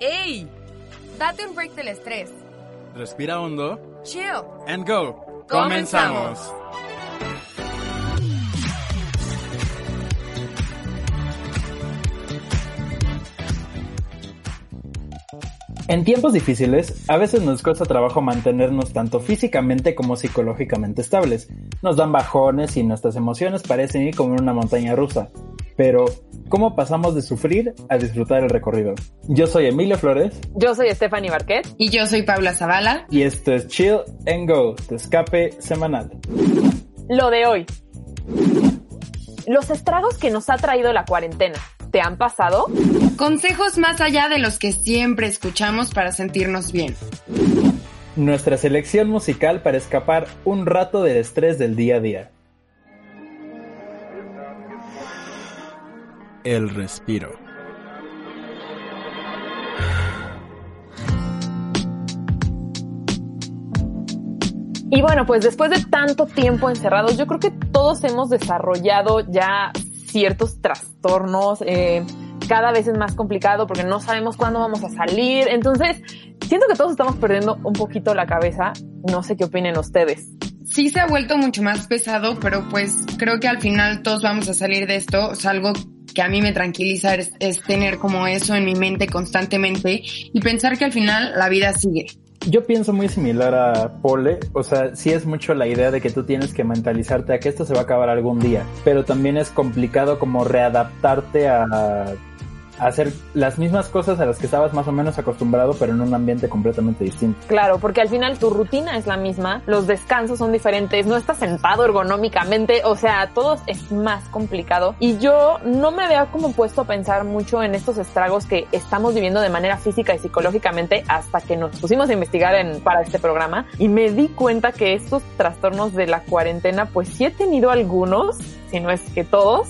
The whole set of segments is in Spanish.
¡Ey! Date un break del estrés. Respira hondo. Chill. And go. Comenzamos. En tiempos difíciles, a veces nos cuesta trabajo mantenernos tanto físicamente como psicológicamente estables. Nos dan bajones y nuestras emociones parecen ir como en una montaña rusa. Pero, ¿cómo pasamos de sufrir a disfrutar el recorrido? Yo soy Emilio Flores. Yo soy Stephanie Barquet. Y yo soy Paula Zavala. Y esto es Chill and Go, tu escape semanal. Lo de hoy. Los estragos que nos ha traído la cuarentena. ¿Te han pasado? Consejos más allá de los que siempre escuchamos para sentirnos bien. Nuestra selección musical para escapar un rato del estrés del día a día. El respiro. Y bueno, pues después de tanto tiempo encerrados, yo creo que todos hemos desarrollado ya ciertos trastornos. Eh, cada vez es más complicado porque no sabemos cuándo vamos a salir. Entonces, siento que todos estamos perdiendo un poquito la cabeza. No sé qué opinen ustedes. Sí se ha vuelto mucho más pesado, pero pues creo que al final todos vamos a salir de esto. O sea, algo que a mí me tranquiliza es, es tener como eso en mi mente constantemente y pensar que al final la vida sigue. Yo pienso muy similar a Pole, o sea, sí es mucho la idea de que tú tienes que mentalizarte a que esto se va a acabar algún día, pero también es complicado como readaptarte a hacer las mismas cosas a las que estabas más o menos acostumbrado, pero en un ambiente completamente distinto. Claro, porque al final tu rutina es la misma, los descansos son diferentes, no estás sentado ergonómicamente, o sea, todo es más complicado. Y yo no me había como puesto a pensar mucho en estos estragos que estamos viviendo de manera física y psicológicamente hasta que nos pusimos a investigar en, para este programa y me di cuenta que estos trastornos de la cuarentena, pues sí he tenido algunos, si no es que todos.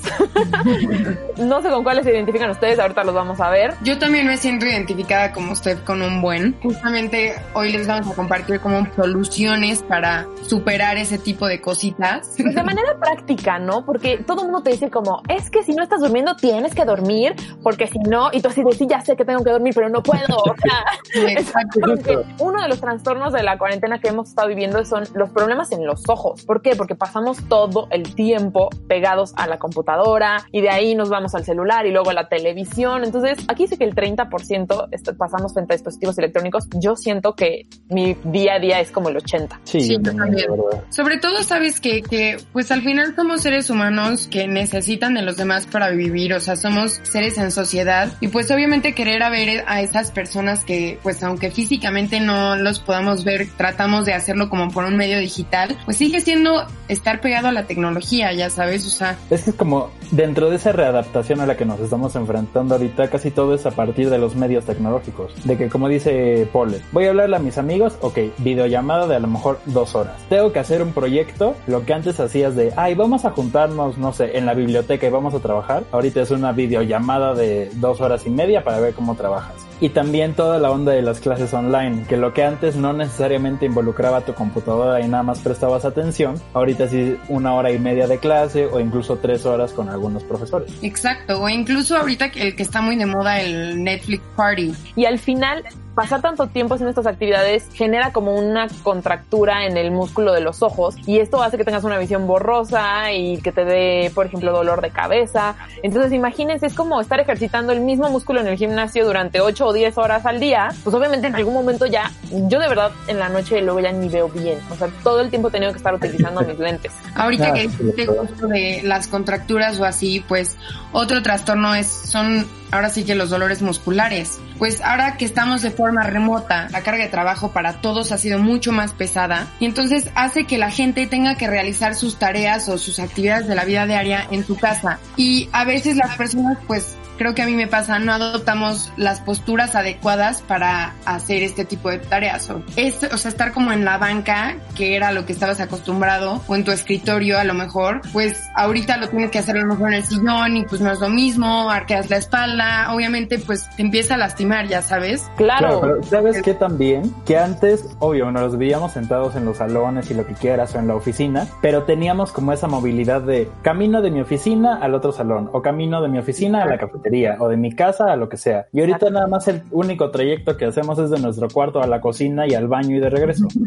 no sé con cuáles se identifican ustedes, ahorita los vamos a ver. Yo también me siento identificada como usted con un buen. Justamente hoy les vamos a compartir como soluciones para superar ese tipo de cositas. Pues de manera práctica, ¿no? Porque todo el mundo te dice como, es que si no estás durmiendo tienes que dormir, porque si no, y tú así de sí, ya sé que tengo que dormir, pero no puedo. O sea, Exacto. uno de los trastornos de la cuarentena que hemos estado viviendo son los problemas en los ojos. ¿Por qué? Porque pasamos todo el tiempo pegados a la computadora y de ahí nos vamos al celular y luego a la televisión. Entonces, aquí dice que el 30% est- pasamos frente a dispositivos electrónicos. Yo siento que mi día a día es como el 80. Sí, Sí, también. Sobre todo sabes que, que pues al final somos seres humanos que necesitan de los demás para vivir, o sea, somos seres en sociedad y pues obviamente querer a ver a esas personas que pues aunque físicamente no los podamos ver, tratamos de hacerlo como por un medio digital, pues sigue siendo estar pegado a la tecnología, ya sabes, o sea, Es es como dentro de esa readaptación a la que nos estamos enfrentando ahorita, casi todo es a partir de los medios tecnológicos. De que como dice Paul, voy a hablarle a mis amigos, ok, videollamada de a lo mejor dos horas. Tengo que hacer un proyecto, lo que antes hacías de, ay, vamos a juntarnos, no sé, en la biblioteca y vamos a trabajar. Ahorita es una videollamada de dos horas y media para ver cómo trabajas. Y también toda la onda de las clases online, que lo que antes no necesariamente involucraba tu computadora y nada más prestabas atención, ahorita sí una hora y media de clase o incluso tres horas con algunos profesores. exacto, o incluso ahorita que el que está muy de moda el Netflix Party, Y al final, pasar tanto tiempo haciendo estas actividades genera como una contractura en el músculo de los ojos y esto hace que tengas una visión borrosa y que te dé, por ejemplo, dolor de cabeza. Entonces, imagínense, es como estar ejercitando el mismo músculo en el gimnasio durante 8 o 10 horas al día. Pues obviamente en algún momento ya, yo de verdad en la noche luego ya ni veo bien. O sea, todo el tiempo he tenido que estar utilizando mis lentes. Ahorita Ah, que dijiste justo de las contracturas o así, pues otro trastorno es, son ahora sí que los dolores musculares. Pues ahora que estamos de forma remota, la carga de trabajo para todos ha sido mucho más pesada y entonces hace que la gente tenga que realizar sus tareas o sus actividades de la vida diaria en su casa. Y a veces las personas pues creo que a mí me pasa, no adoptamos las posturas adecuadas para hacer este tipo de tareas. O, es, o sea, estar como en la banca, que era lo que estabas acostumbrado, o en tu escritorio a lo mejor, pues ahorita lo tienes que hacer a lo mejor en el sillón y pues no es lo mismo, arqueas la espalda, obviamente pues te empieza a lastimar, ya sabes. Claro. pero ¿sabes qué también? Que antes, obvio, nos veíamos sentados en los salones y lo que quieras o en la oficina, pero teníamos como esa movilidad de camino de mi oficina al otro salón o camino de mi oficina a la cafetería o de mi casa a lo que sea. Y ahorita nada más el único trayecto que hacemos es de nuestro cuarto a la cocina y al baño y de regreso.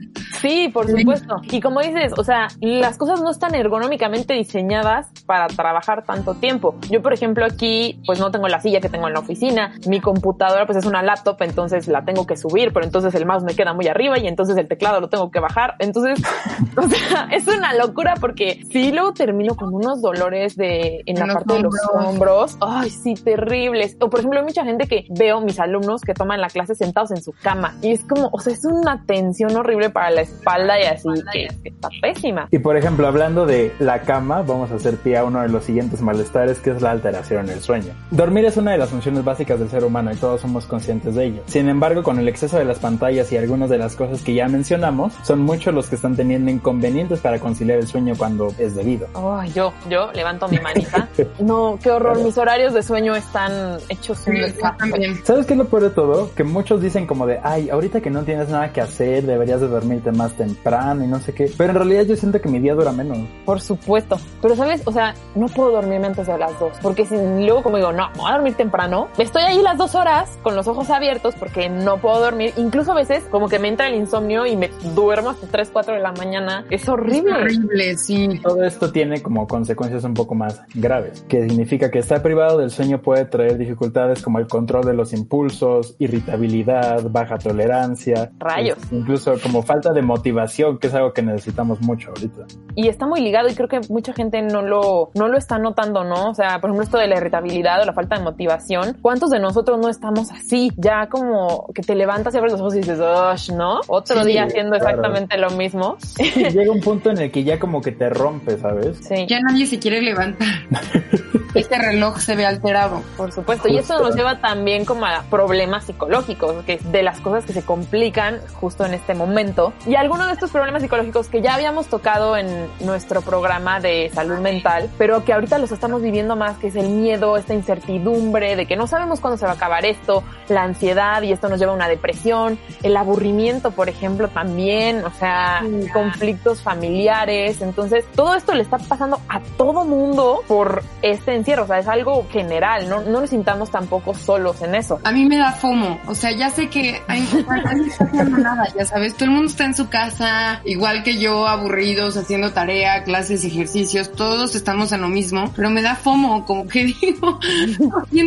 Sí, por supuesto. Y como dices, o sea, las cosas no están ergonómicamente diseñadas para trabajar tanto tiempo. Yo, por ejemplo, aquí pues no tengo la silla que tengo en la oficina. Mi computadora pues es una laptop, entonces la tengo que subir, pero entonces el mouse me queda muy arriba y entonces el teclado lo tengo que bajar. Entonces, o sea, es una locura porque si luego termino con unos dolores de en la En parte de los hombros. Ay, sí, terribles. O por ejemplo, hay mucha gente que veo mis alumnos que toman la clase sentados en su cama y es como, o sea, es una tensión horrible para la espalda y así que, que está pésima. Y por ejemplo, hablando de la cama, vamos a hacer pie a uno de los siguientes malestares, que es la alteración en el sueño. Dormir es una de las funciones básicas del ser humano y todos somos conscientes de ello. Sin embargo, con el exceso de las pantallas y algunas de las cosas que ya mencionamos, son muchos los que están teniendo inconvenientes para conciliar el sueño cuando es debido. Ay, yo, yo levanto mi manita. No, qué horror. Mis horarios de sueño están hechos un Sí. ¿Sabes qué es lo peor de todo? Que muchos dicen como de, ay, ahorita que no tienes nada que hacer, deberías de dormirte más temprano y no sé qué. Pero en realidad yo siento que mi día dura menos. Por supuesto. Pero sabes, o sea, no puedo dormirme antes de las dos. Porque si luego como digo, no, me voy a dormir temprano, estoy ahí las dos horas con los ojos abiertos porque no puedo dormir. Incluso a veces como que me entra el insomnio y me duermo hasta 3, 4 de la mañana. Es horrible. Horrible, sí. Todo esto tiene como consecuencias un poco más graves, que significa que estar privado del sueño puede traer dificultades como el control de los impulsos, irritabilidad, baja tolerancia, Rayos. es- incluso como falta de motivación, que es algo que necesitamos mucho ahorita. Y está muy ligado y creo que mucha gente no lo, no lo está notando, ¿no? O sea, por ejemplo, esto de la irritabilidad o la falta de motivación. ¿Cuántos de nosotros no estamos así? Ya como que te levantas y abres los ojos y dices, "Ush, ¿no? Otro Sí, día haciendo claro. exactamente lo mismo. Sí, llega un punto en el que ya como que te rompe, ¿sabes? Sí. Ya nadie se quiere levantar. Este reloj se ve alterado. Por supuesto, y Justo. nos lleva también como a problemas psicológicos, que es de las cosas que se complican justo en este momento. Y algunos de estos problemas psicológicos que ya habíamos tocado en nuestro programa de salud mental, pero que ahorita los estamos viviendo más, que es el miedo, esta incertidumbre de que no sabemos cuándo se va a acabar esto, la ansiedad y esto nos lleva a una depresión, el aburrimiento, por ejemplo, también, o sea, Sí. conflictos familiares. Entonces, todo esto le está pasando a todo mundo por este encierro, o sea, es algo general, no, no nos sintamos tampoco solos en eso. A mí me da FOMO, o sea, ya sé que hay, está haciendo nada, ya sabes, todo el mundo está en su casa, igual que yo, aburridos, haciendo tarea, clases, ejercicios, todos estamos en lo mismo, pero me da FOMO, como que digo,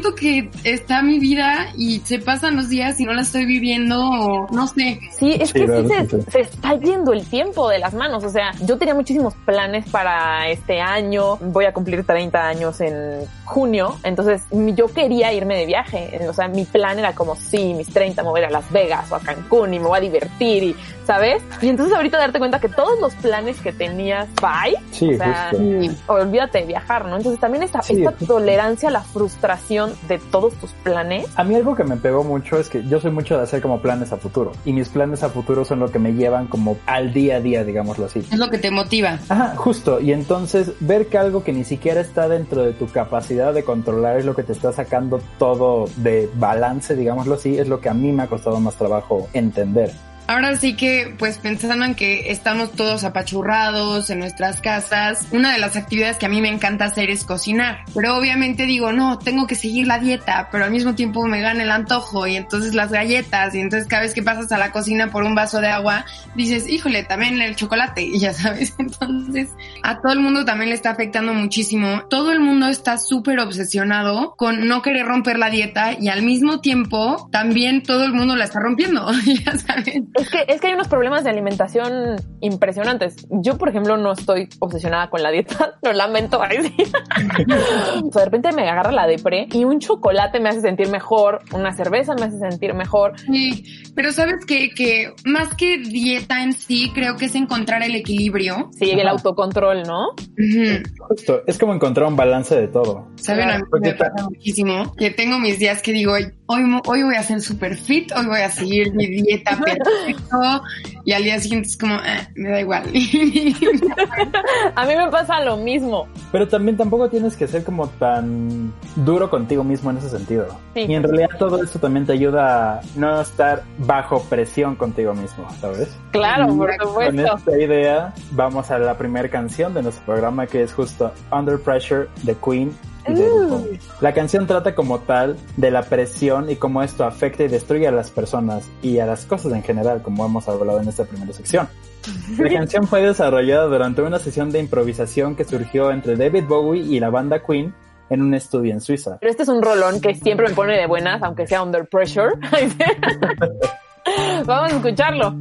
siento que está mi vida y se pasan los días y no la estoy viviendo, o no sé. Sí, es Sí, que sí se, sí. se está yendo el tiempo de las manos. O sea, yo tenía muchísimos planes para este año. Voy a cumplir 30 años en junio. Entonces, yo quería irme de viaje. O sea, mi plan era como, sí, mis 30 me voy a ir a Las Vegas o a Cancún y me voy a divertir y, ¿sabes? Y entonces ahorita darte cuenta que todos los planes que tenías, bye. Sí, o sea, justo. olvídate de viajar, ¿no? Entonces también esta, Sí, esta tolerancia a la frustración de todos tus planes. A mí algo que me pegó mucho es que yo soy mucho de hacer como planes a futuro y mis planes a futuro son lo que me llevan como al día a día, digámoslo así. Es lo que te motiva. Ajá, justo. Y entonces ver que algo que ni siquiera está dentro de tu capacidad de controlar es lo que te está sacando todo de balance, digámoslo así, es lo que a mí me ha costado más trabajo entender. Ahora sí que, pues pensando en que estamos todos apachurrados en nuestras casas, una de las actividades que a mí me encanta hacer es cocinar. Pero obviamente digo, no, tengo que seguir la dieta, pero al mismo tiempo me gana el antojo y entonces las galletas y entonces cada vez que pasas a la cocina por un vaso de agua, dices, híjole, también el chocolate y ya sabes. Entonces a todo el mundo también le está afectando muchísimo. Todo el mundo está súper obsesionado con no querer romper la dieta y al mismo tiempo también todo el mundo la está rompiendo, ya sabes. Es que, es que hay unos problemas de alimentación impresionantes. Yo, por ejemplo, no estoy obsesionada con la dieta. Lo lamento. Ay, sí. O sea, de repente me agarra la depre y un chocolate me hace sentir mejor, una cerveza me hace sentir mejor. Sí, pero sabes que, que más que dieta en sí, creo que es encontrar el equilibrio. Sí, el autocontrol, ¿no? Justo, es como encontrar un balance de todo. Saben, a mí Porque me pasa muchísimo que tengo mis días que digo, hoy, hoy voy a ser super fit, hoy voy a seguir mi dieta perfecto y al día siguiente es como, "Ah, me da igual. A mí me pasa lo mismo. Pero también tampoco tienes que ser como tan duro contigo mismo en ese sentido. Sí. Y en realidad todo esto también te ayuda a no estar bajo presión contigo mismo, ¿sabes? Claro, por Con supuesto. esta idea vamos a la primera canción de nuestro programa que es justo Under Pressure de Queen. Uh. Bowie. La canción trata como tal de la presión y cómo esto afecta y destruye a las personas y a las cosas en general, como hemos hablado en esta primera sección. La canción fue desarrollada durante una sesión de improvisación que surgió entre David Bowie y la banda Queen en un estudio en Suiza. Pero este es un rolón que siempre me pone de buenas, aunque sea under pressure. Vamos a escucharlo.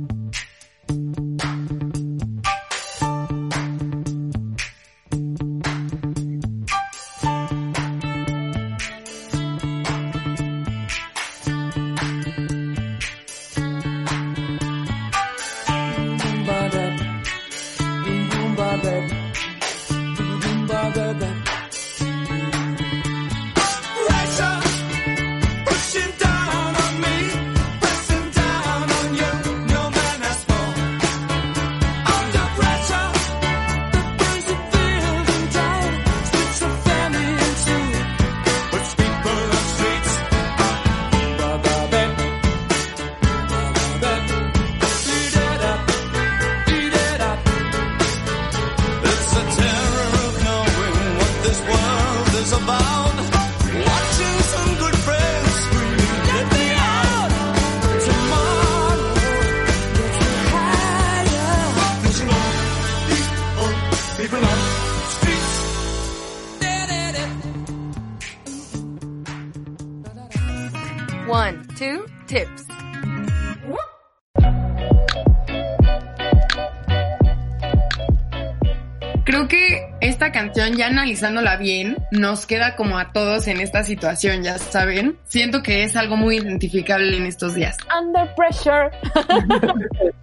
Canción, ya analizándola bien, nos queda como a todos en esta situación, ya saben. Siento que es algo muy identificable en estos días. Under pressure.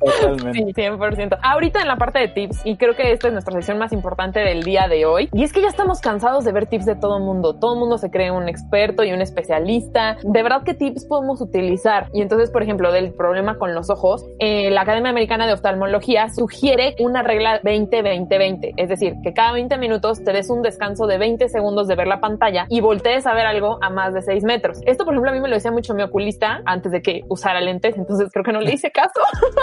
Totalmente. Sí, 100%. Ahorita en la parte de tips, y creo que esta es nuestra sesión más importante del día de hoy, y es que ya estamos cansados de ver tips de todo el mundo. Todo el mundo se cree un experto y un especialista. De verdad, ¿qué tips podemos utilizar? Y entonces, por ejemplo, del problema con los ojos, eh, la Academia Americana de Oftalmología sugiere una regla 20-20-20, es decir, que cada 20 minutos te des un descanso de 20 segundos de ver la pantalla y voltees a ver algo a más de 6 metros. Esto, por ejemplo, a mí me lo decía mucho mi oculista antes de que usara lentes, entonces creo que no le hice caso.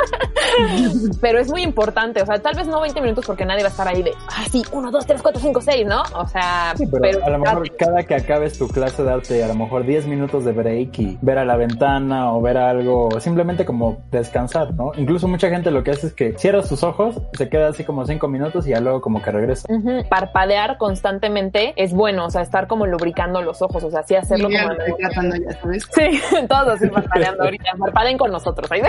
Pero es muy importante, o sea, tal vez no 20 minutos porque nadie va a estar ahí de, ah, sí, 1, 2, 3, 4, 5, 6, ¿no? O sea, Sí, pero, a lo mejor cada que acabes tu clase darte a lo mejor 10 minutos de break y ver a la ventana o ver algo, simplemente como descansar, ¿no? Incluso mucha gente lo que hace es que cierra sus ojos, se queda así como 5 minutos y ya luego como que regresa. Ujú. Parpadear constantemente es bueno, o sea, estar como lubricando los ojos, o sea, sí hacerlo Y como... lo estoy tratando, ya sabes. Sí, todos así parpadeando ahorita. Parpadeen con nosotros. ahí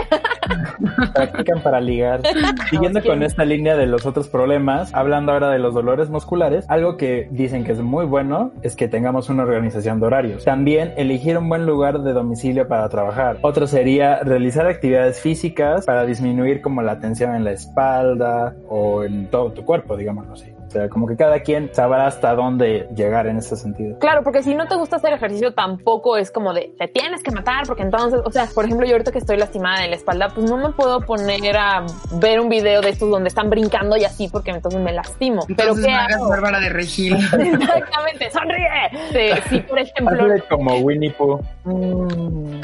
Practican para ligar. Siguiendo con esta línea de los otros problemas, hablando ahora de los dolores musculares, algo que dicen que es muy bueno es que tengamos una organización de horarios. También elegir un buen lugar de domicilio para trabajar. Otro sería realizar actividades físicas para disminuir como la tensión en la espalda o en todo tu cuerpo, digámoslo así. O sea, como que cada quien sabrá hasta dónde llegar en ese sentido. Claro, porque si no te gusta hacer ejercicio tampoco es como de te tienes que matar porque entonces, o sea, por ejemplo, yo ahorita que estoy lastimada en la espalda, pues no me puedo poner a ver un video de estos donde están brincando y así porque entonces me lastimo. Pero Entonces qué hagas hago? Bárbara de Regil. Exactamente, sonríe. Sí, sí, por ejemplo, Hazle como Winnie Pooh. Mm.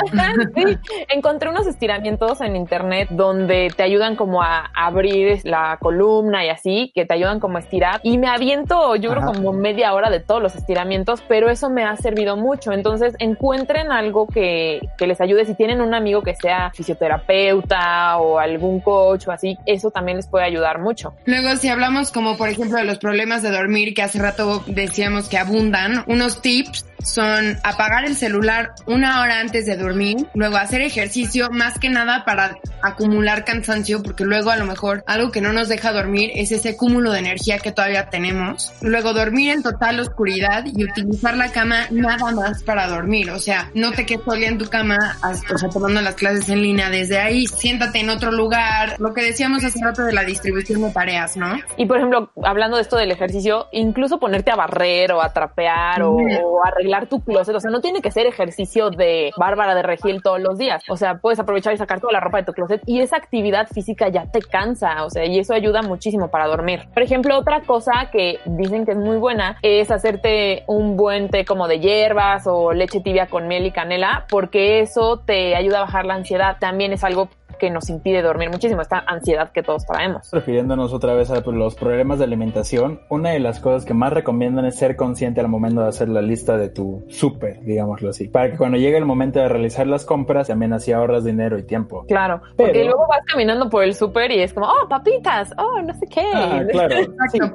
Sí, encontré unos estiramientos en internet donde te ayudan como a abrir la columna y así, que te ayudan como a estirar. Y me aviento, yo creo, Ajá. como media hora de todos los estiramientos, pero eso me ha servido mucho. Entonces, encuentren algo que, que les ayude. Si tienen un amigo que sea fisioterapeuta o algún coach o así, eso también les puede ayudar mucho. Luego, si hablamos como por ejemplo de los problemas de dormir, que hace rato decíamos que abundan, unos tips son apagar el celular una hora antes de dormir, luego hacer ejercicio más que nada para acumular cansancio, porque luego a lo mejor algo que no nos deja dormir es ese cúmulo de energía que todavía tenemos. Luego dormir en total oscuridad y utilizar la cama nada más para dormir, o sea, no te quedes día en tu cama, hasta- o sea, tomando las clases en línea desde ahí, siéntate en otro lugar, lo que decíamos hace rato de la distribución de tareas, ¿no? Y por ejemplo, hablando de esto del ejercicio, incluso ponerte a barrer o a trapear o, o arreglar tu closet, o sea, no tiene que ser ejercicio de Bárbara de Regil todos los días. O sea, puedes aprovechar y sacar toda la ropa de tu closet y esa actividad física ya te cansa, o sea, y eso ayuda muchísimo para dormir. Por ejemplo, otra cosa que dicen que es muy buena es hacerte un buen té como de hierbas o leche tibia con miel y canela, porque eso te ayuda a bajar la ansiedad. También es algo que nos impide dormir muchísimo, esta ansiedad que todos traemos. Refiriéndonos otra vez a los problemas de alimentación, una de las cosas que más recomiendan es ser consciente al momento de hacer la lista de tu súper, digámoslo así, para que cuando llegue el momento de realizar las compras también así ahorras dinero y tiempo. Claro, porque Pero- luego vas caminando por el súper y es como, oh, papitas, oh, no sé qué. Ah, claro. Si vas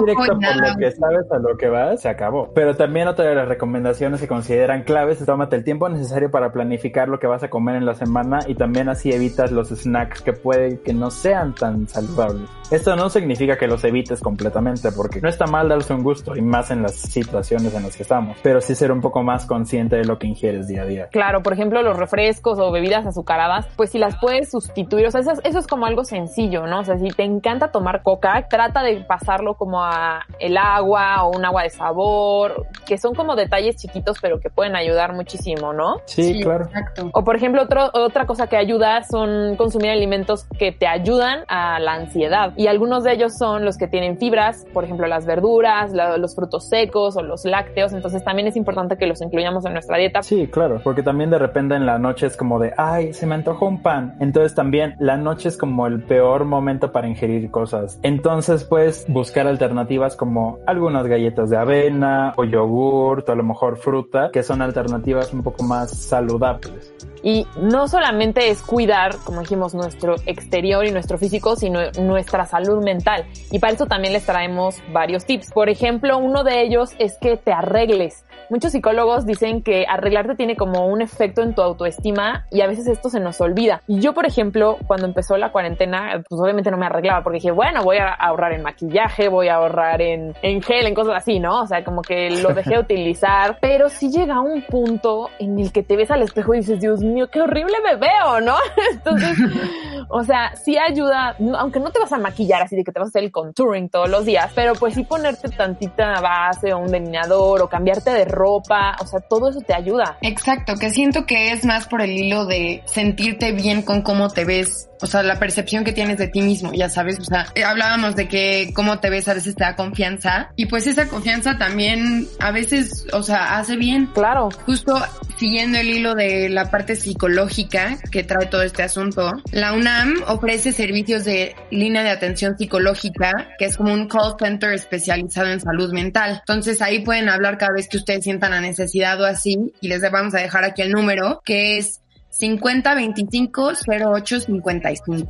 directo por lo que sabes a lo que vas, se acabó. Pero también otra de las recomendaciones que consideran claves es tómate el tiempo necesario para planificar lo que vas a comer en la semana y también así evitas los snacks que puede que no sean tan saludables. Esto no significa que los evites completamente porque no está mal darse un gusto y más en las situaciones en las que estamos, pero sí ser un poco más consciente de lo que ingieres día a día. Claro, por ejemplo, los refrescos o bebidas azucaradas, pues si las puedes sustituir, o sea, eso, es- eso es como algo sencillo, ¿no? O sea, si te encanta tomar coca, trata de pasarlo como a el agua o un agua de sabor, que son como detalles chiquitos, pero que pueden ayudar muchísimo, ¿no? Sí, claro. Exacto. O por ejemplo, otro, otra cosa que ayuda son consumir alimentos que te ayudan a la ansiedad. Y algunos de ellos son los que tienen fibras, por ejemplo, las verduras, los frutos secos o los lácteos. Entonces también es importante que los incluyamos en nuestra dieta. Sí, claro, porque también de repente en la noche es como de, ay, se me antojó un pan. Entonces también la noche es como el peor momento para ingerir cosas. Entonces puedes buscar alternativas como algunas galletas de avena o yogurt o a lo mejor fruta, que son alternativas un poco más saludables. Y no solamente es cuidar, como dijimos, nuestro exterior y nuestro físico, sino nuestra salud mental. Y para eso también les traemos varios tips. Por ejemplo, uno de ellos es que te arregles. Muchos psicólogos dicen que arreglarte tiene como un efecto en tu autoestima y a veces esto se nos olvida. Y yo, por ejemplo, cuando empezó la cuarentena, pues obviamente no me arreglaba porque dije, bueno, voy a ahorrar en maquillaje, voy a ahorrar en, en gel, en cosas así, ¿no? O sea, como que lo dejé de utilizar. Pero sí llega un punto en el que te ves al espejo y dices, Dios mío, qué horrible me veo, ¿no? Entonces, o sea, sí ayuda, aunque no te vas a maquillar así de que te vas a hacer el contouring todos los días, pero pues sí ponerte tantita base o un delineador o cambiarte de ropa, o sea, todo eso te ayuda. Exacto, que siento que es más por el hilo de sentirte bien con cómo te ves, o sea, la percepción que tienes de ti mismo, ya sabes, o sea, eh, hablábamos de que cómo te ves a veces te da confianza y pues esa confianza también a veces, o sea, hace bien. Claro, Justo siguiendo el hilo de la parte psicológica que trae todo este asunto, la UNAM ofrece servicios de línea de atención psicológica, que es como un call center especializado en salud mental. Entonces ahí pueden hablar cada vez que ustedes sientan la necesidad o así, y les vamos a dejar aquí el número, que es 5025 0855.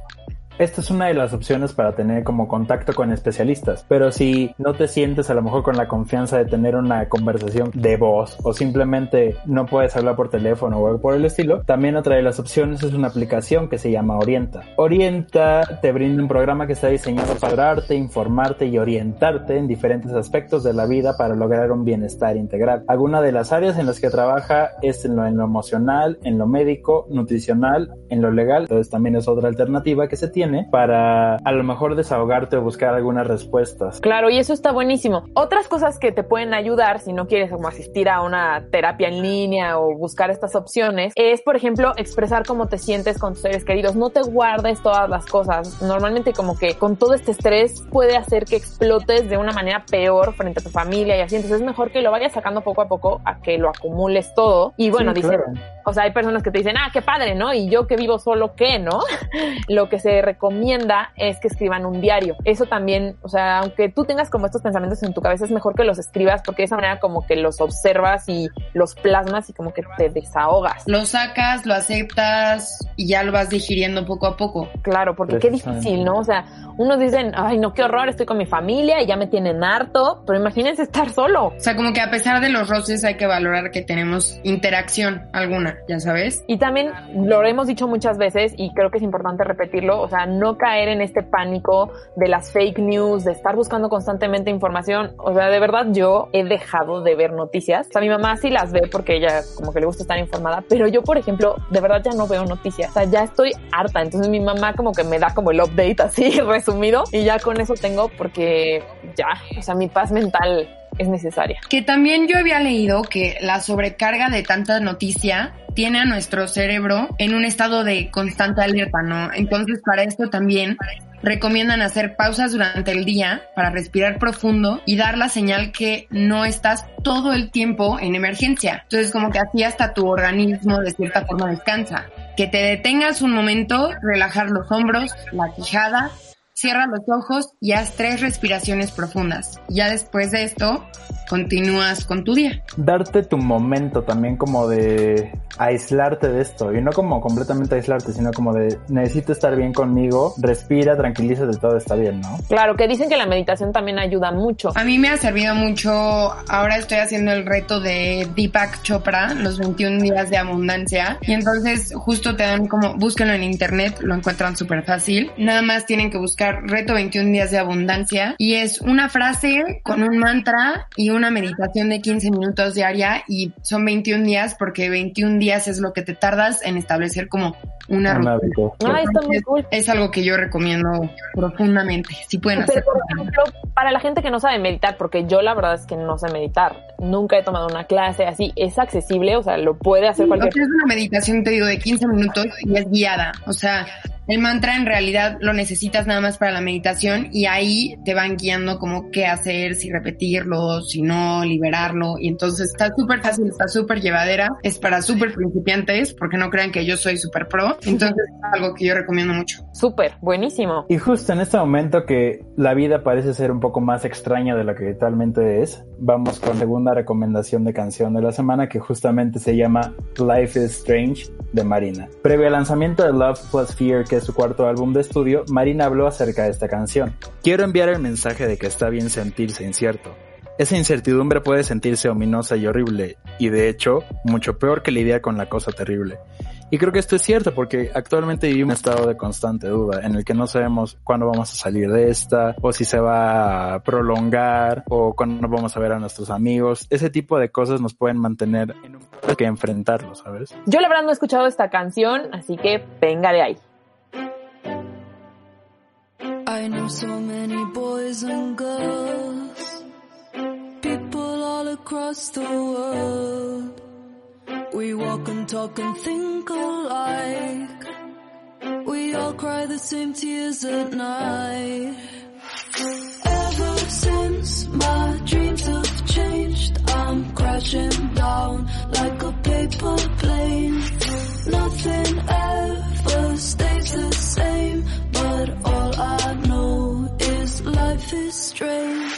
Esta es una de las opciones para tener como contacto con especialistas, pero si no te sientes a lo mejor con la confianza de tener una conversación de voz o simplemente no puedes hablar por teléfono o por el estilo, también otra de las opciones es una aplicación que se llama Orienta. Orienta te brinda un programa que está diseñado para darte, informarte y orientarte en diferentes aspectos de la vida para lograr un bienestar integral. Alguna de las áreas en las que trabaja es en lo, en lo emocional, en lo médico, nutricional, en lo legal, entonces también es otra alternativa que se tiene para a lo mejor desahogarte o buscar algunas respuestas. Claro, y eso está buenísimo. Otras cosas que te pueden ayudar si no quieres como asistir a una terapia en línea o buscar estas opciones es, por ejemplo, expresar cómo te sientes con tus seres queridos. No te guardes todas las cosas. Normalmente como que con todo este estrés puede hacer que explotes de una manera peor frente a tu familia y así. Entonces es mejor que lo vayas sacando poco a poco a que lo acumules todo. Y bueno, Sí, dicen, claro. o sea, hay personas que te dicen, ah, qué padre, ¿no? Y yo que vivo solo, ¿qué, no? lo que se recomienda es que escriban un diario. Eso también, o sea, aunque tú tengas como estos pensamientos en tu cabeza, es mejor que los escribas porque de esa manera como que los observas y los plasmas y como que te desahogas. Lo sacas, lo aceptas y ya lo vas digiriendo poco a poco. Claro, porque qué difícil, ¿no? O sea, unos dicen, ay, no, qué horror, estoy con mi familia y ya me tienen harto, pero imagínense estar solo. O sea, como que a pesar de los roces hay que valorar que tenemos interacción alguna, ya sabes. Y también lo hemos dicho muchas veces y creo que es importante repetirlo, o sea, no caer en este pánico de las fake news, de estar buscando constantemente información. O sea, de verdad yo he dejado de ver noticias. O sea, mi mamá sí las ve porque ella como que le gusta estar informada, pero yo, por ejemplo, de verdad ya no veo noticias. O sea, ya estoy harta. Entonces mi mamá como que me da como el update así resumido y ya con eso tengo porque ya, o sea, mi paz mental es necesaria. Que también yo había leído que la sobrecarga de tanta noticia tiene a nuestro cerebro en un estado de constante alerta, ¿no? Entonces, para esto también recomiendan hacer pausas durante el día para respirar profundo y dar la señal que no estás todo el tiempo en emergencia. Entonces, como que así hasta tu organismo de cierta forma descansa. Que te detengas un momento, relajar los hombros, la quijada, cierra los ojos y haz tres respiraciones profundas. Ya después de esto, continúas con tu día. Darte tu momento también como de aislarte de esto y no como completamente aislarte, sino como de necesito estar bien conmigo, respira, tranquilízate, todo está bien, ¿no? Claro, que dicen que la meditación también ayuda mucho. A mí me ha servido mucho, ahora estoy haciendo el reto de Deepak Chopra, los 21 días de abundancia, y entonces justo te dan como, búsquenlo en internet, lo encuentran súper fácil, nada más tienen que buscar reto 21 días de abundancia, y es una frase con un mantra y una meditación de 15 minutos diaria, y son 21 días porque 21 días es lo que te tardas en establecer como una Un rutina. hábito. Ay, está muy cool. Es algo que yo recomiendo profundamente, si pueden hacer. Pero, por ejemplo, para la gente que no sabe meditar, porque yo la verdad es que no sé meditar, nunca he tomado una clase así, es accesible, o sea, lo puede hacer O cualquier sea, es una meditación, te digo, de 15 minutos y es guiada. O sea, el mantra en realidad lo necesitas nada más para la meditación y ahí te van guiando como qué hacer, si repetirlo, si no, liberarlo. Y entonces está súper fácil, está súper llevadera. Es para súper principiantes, porque no crean que yo soy súper pro. Entonces es algo que yo recomiendo mucho. súper, buenísimo. Y justo en este momento que la vida parece ser un poco más extraña de lo que actualmente es, vamos con segunda recomendación de canción de la semana que justamente se llama Life is Strange de Marina. Previo al lanzamiento de Love Plus Fear, que es su cuarto álbum de estudio, Marina habló acerca de esta canción. Quiero enviar el mensaje de que está bien sentirse incierto. Esa incertidumbre puede sentirse ominosa y horrible, y de hecho, mucho peor que lidiar con la cosa terrible. Y creo que esto es cierto porque actualmente vivimos en un estado de constante duda en el que no sabemos cuándo vamos a salir de esta o si se va a prolongar o cuándo vamos a ver a nuestros amigos. Ese tipo de cosas nos pueden mantener en un que enfrentarlo, ¿sabes? Yo la verdad no he escuchado esta canción, así que venga de ahí. I know so many boys and girls, people all across the world. We walk and talk and think alike. We all cry the same tears at night. Ever since my dreams have changed, I'm crashing down like a paper plane. Nothing ever stays the same, but all I know is life is strange.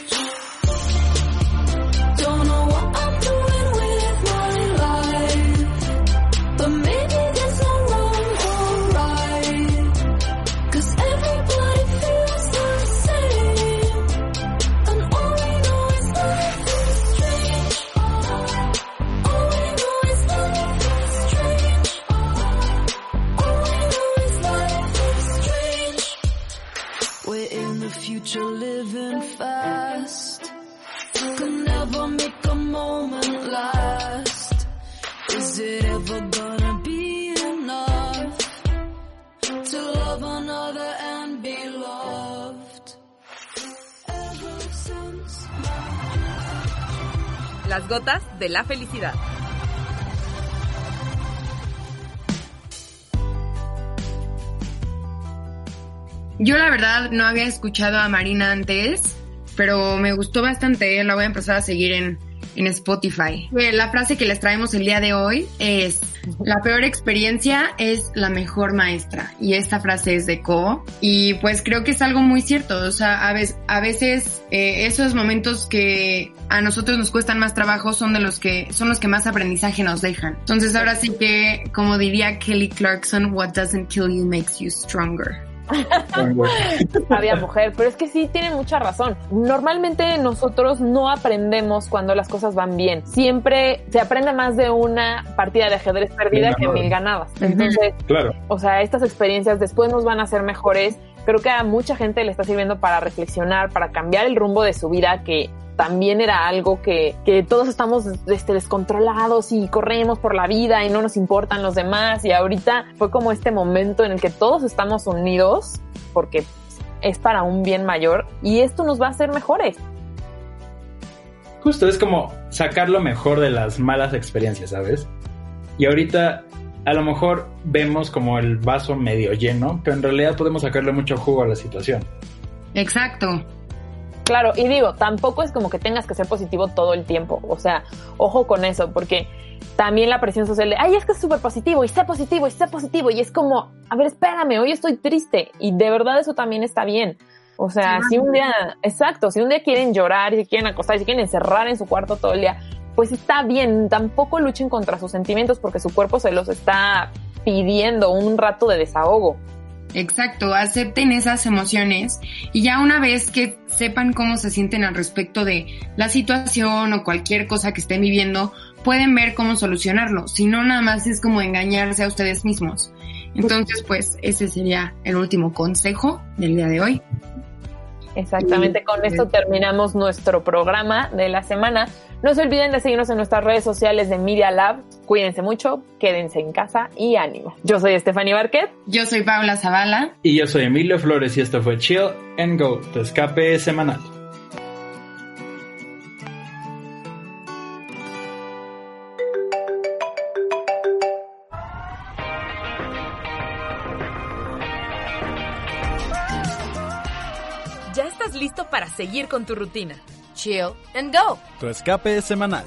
Las gotas de la felicidad. Yo la verdad no había escuchado a Marina antes, pero me gustó bastante. La voy a empezar a seguir en, en Spotify. Eh, La frase que les traemos el día de hoy es La peor experiencia es la mejor maestra. Y esta frase es de Cobo. Y pues creo que es algo muy cierto. O sea, a veces, a veces eh, esos momentos que a nosotros nos cuestan más trabajo son de los que son los que más aprendizaje nos dejan. Entonces ahora sí que, como diría Kelly Clarkson, what doesn't kill you makes you stronger. Había mujer, pero es que sí tiene mucha razón. Normalmente nosotros no aprendemos cuando las cosas van bien. Siempre se aprende más de una partida de ajedrez perdida Mil que mil ganadas. Entonces, Claro. o sea, estas experiencias después nos van a hacer mejores. Creo que a mucha gente le está sirviendo para reflexionar, para cambiar el rumbo de su vida, que también era algo que, que todos estamos este, descontrolados y corremos por la vida y no nos importan los demás. Y ahorita fue como este momento en el que todos estamos unidos porque es para un bien mayor y esto nos va a hacer mejores. Justo, es como sacar lo mejor de las malas experiencias, ¿sabes? Y ahorita a lo mejor vemos como el vaso medio lleno, pero en realidad podemos sacarle mucho jugo a la situación. Exacto. Claro, y digo, tampoco es como que tengas que ser positivo todo el tiempo. O sea, ojo con eso, porque también la presión social de, ay, es que es súper positivo y sé positivo y sé positivo. Y es como, a ver, espérame, hoy estoy triste. Y de verdad eso también está bien. O sea, Sí, si un día, exacto, si un día quieren llorar y se quieren acostar y se quieren encerrar en su cuarto todo el día, pues está bien. Tampoco luchen contra sus sentimientos porque su cuerpo se los está pidiendo un rato de desahogo. Exacto, acepten esas emociones y ya una vez que sepan cómo se sienten al respecto de la situación o cualquier cosa que estén viviendo, pueden ver cómo solucionarlo. Si no, nada más es como engañarse a ustedes mismos. Entonces, pues ese sería el último consejo del día de hoy. Exactamente, con esto terminamos nuestro programa de la semana. No se olviden de seguirnos en nuestras redes sociales de Media Lab. Cuídense mucho, quédense en casa y ánimo. Yo soy Stephanie Barquet. Yo soy Paula Zavala. Y yo soy Emilio Flores y esto fue Chill and Go, tu escape semanal. Seguir con tu rutina. Chill and go. Tu escape semanal.